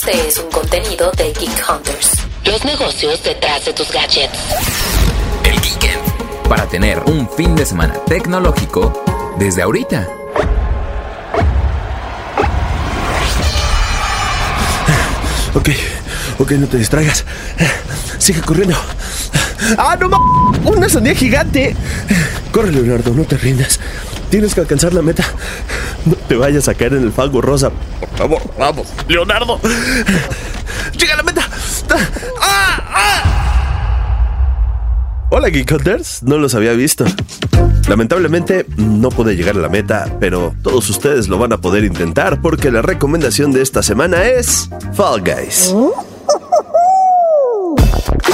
Este es un contenido de Geek Hunters. Los negocios detrás de tus gadgets. El Geekend. Para tener un fin de semana tecnológico desde ahorita. Ok, ok, no te distraigas. Sigue corriendo. ¡Ah, no ma! ¡Una sandía gigante! Corre, Leonardo, no te rindas. Tienes que alcanzar la meta. No te vayas a caer en el fango rosa. Por favor, vamos, Leonardo. ¡Llega a la meta! ¡Ah! ¡Ah! Hola, Geek Hunters. No los había visto. Lamentablemente no pude llegar a la meta, pero todos ustedes lo van a poder intentar porque la recomendación de esta semana es Fall Guys.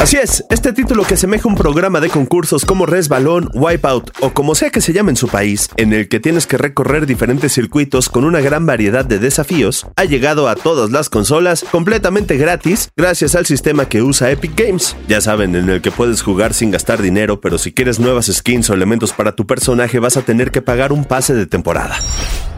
Así es, este título que semeja un programa de concursos como Resbalón, Wipeout o como sea que se llame en su país, en el que tienes que recorrer diferentes circuitos con una gran variedad de desafíos, ha llegado a todas las consolas completamente gratis gracias al sistema que usa Epic Games. Ya saben, en el que puedes jugar sin gastar dinero, pero si quieres nuevas skins o elementos para tu personaje vas a tener que pagar un pase de temporada.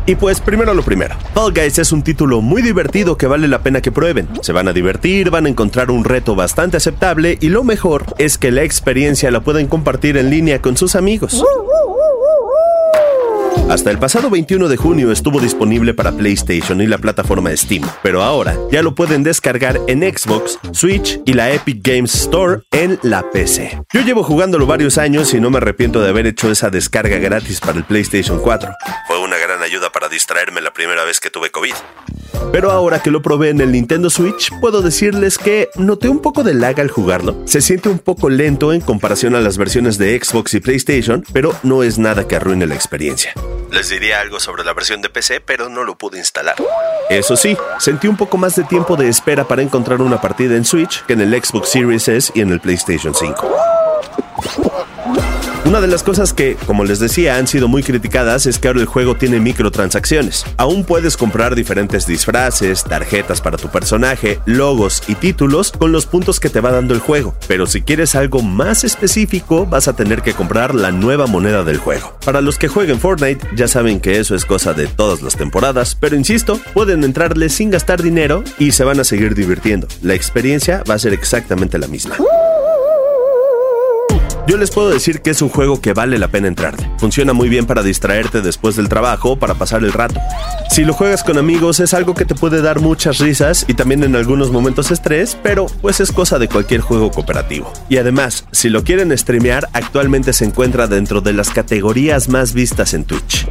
Y pues primero lo primero, Fall Guys es un título muy divertido que vale la pena que prueben. Se van a divertir, van a encontrar un reto bastante aceptable y lo mejor es que la experiencia la pueden compartir en línea con sus amigos. Hasta el pasado 21 de junio estuvo disponible para PlayStation y la plataforma Steam, pero ahora ya lo pueden descargar en Xbox, Switch y la Epic Games Store en la PC. Yo llevo jugándolo varios años y no me arrepiento de haber hecho esa descarga gratis para el PlayStation 4. Fue una gran ayuda para distraerme la primera vez que tuve COVID. Pero ahora que lo probé en el Nintendo Switch, puedo decirles que noté un poco de lag al jugarlo. Se siente un poco lento en comparación a las versiones de Xbox y PlayStation, pero no es nada que arruine la experiencia. Les diría algo sobre la versión de PC, pero no lo pude instalar. Eso sí, sentí un poco más de tiempo de espera para encontrar una partida en Switch que en el Xbox Series S y en el PlayStation 5. Una de las cosas que, como les decía, han sido muy criticadas es que ahora el juego tiene microtransacciones. Aún puedes comprar diferentes disfraces, tarjetas para tu personaje, logos y títulos con los puntos que te va dando el juego. Pero si quieres algo más específico, vas a tener que comprar la nueva moneda del juego. Para los que jueguen Fortnite, ya saben que eso es cosa de todas las temporadas, pero insisto, pueden entrarle sin gastar dinero y se van a seguir divirtiendo. La experiencia va a ser exactamente la misma. Yo les puedo decir que es un juego que vale la pena entrarle. Funciona muy bien para distraerte después del trabajo o para pasar el rato. Si lo juegas con amigos es algo que te puede dar muchas risas y también en algunos momentos estrés, pero pues es cosa de cualquier juego cooperativo. Y además, si lo quieren streamear, actualmente se encuentra dentro de las categorías más vistas en Twitch.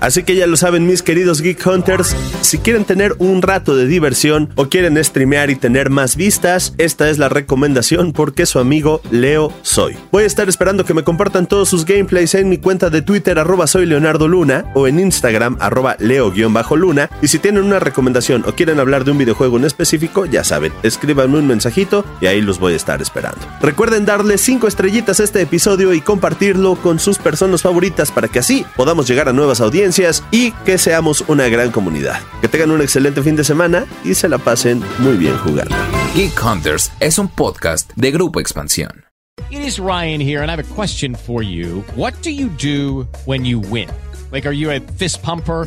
Así que ya lo saben mis queridos Geek Hunters, si quieren tener un rato de diversión o quieren streamear y tener más vistas, esta es la recomendación porque su amigo Leo soy. Voy a estar esperando que me compartan todos sus gameplays en mi cuenta de Twitter arroba soy Leonardo Luna o en Instagram arroba leo-luna y si tienen una recomendación o quieren hablar de un videojuego en específico, ya saben, escríbanme un mensajito y ahí los voy a estar esperando. Recuerden darle 5 estrellitas a este episodio y compartirlo con sus personas favoritas para que así podamos llegar a nuevas audiencias y que seamos una gran comunidad. Que tengan un excelente fin de semana y se la pasen muy bien jugando. Geek Hunters es un podcast de Grupo Expansión. It is Ryan here and I have a question for you. What do you do when you win? Like are you a fist pumper?